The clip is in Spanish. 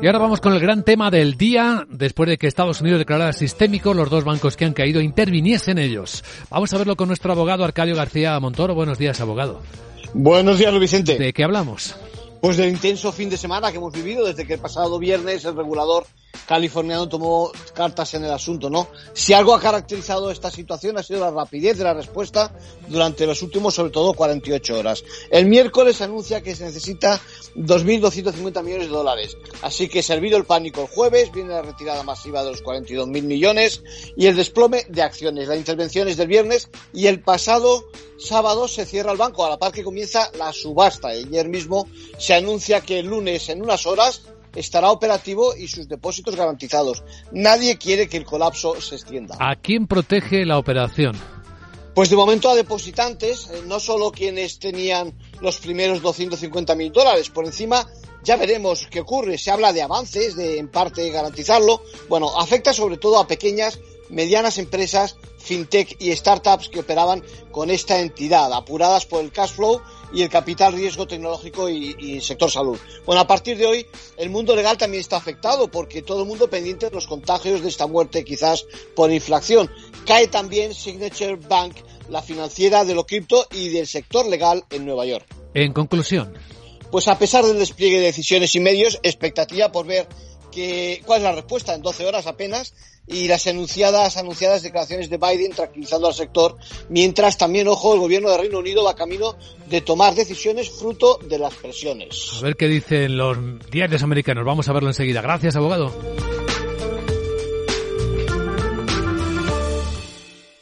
Y ahora vamos con el gran tema del día, después de que Estados Unidos declarara sistémico los dos bancos que han caído interviniesen ellos. Vamos a verlo con nuestro abogado Arcadio García Montoro. Buenos días, abogado. Buenos días, Luis Vicente. ¿De qué hablamos? Pues del intenso fin de semana que hemos vivido desde que el pasado viernes el regulador californiano tomó cartas en el asunto, ¿no? Si algo ha caracterizado esta situación ha sido la rapidez de la respuesta durante los últimos, sobre todo, 48 horas. El miércoles anuncia que se necesita 2.250 millones de dólares. Así que servido el pánico el jueves, viene la retirada masiva de los 42.000 millones y el desplome de acciones. La intervención es del viernes y el pasado sábado se cierra el banco a la par que comienza la subasta. Ayer mismo se anuncia que el lunes, en unas horas, estará operativo y sus depósitos garantizados. Nadie quiere que el colapso se extienda. ¿A quién protege la operación? Pues de momento a depositantes, eh, no solo quienes tenían los primeros 250 mil dólares, por encima ya veremos qué ocurre. Se habla de avances, de en parte garantizarlo. Bueno, afecta sobre todo a pequeñas, medianas empresas, fintech y startups que operaban con esta entidad, apuradas por el cash flow y el capital riesgo tecnológico y, y, sector salud. Bueno, a partir de hoy el mundo legal también está afectado porque todo el mundo pendiente de los contagios de esta muerte quizás por inflación. Cae también Signature Bank, la financiera de lo cripto y del sector legal en Nueva York. En conclusión. Pues a pesar del despliegue de decisiones y medios, expectativa por ver cuál es la respuesta en 12 horas apenas y las anunciadas, anunciadas declaraciones de Biden tranquilizando al sector, mientras también, ojo, el gobierno de Reino Unido va camino de tomar decisiones fruto de las presiones. A ver qué dicen los diarios americanos. Vamos a verlo enseguida. Gracias, abogado.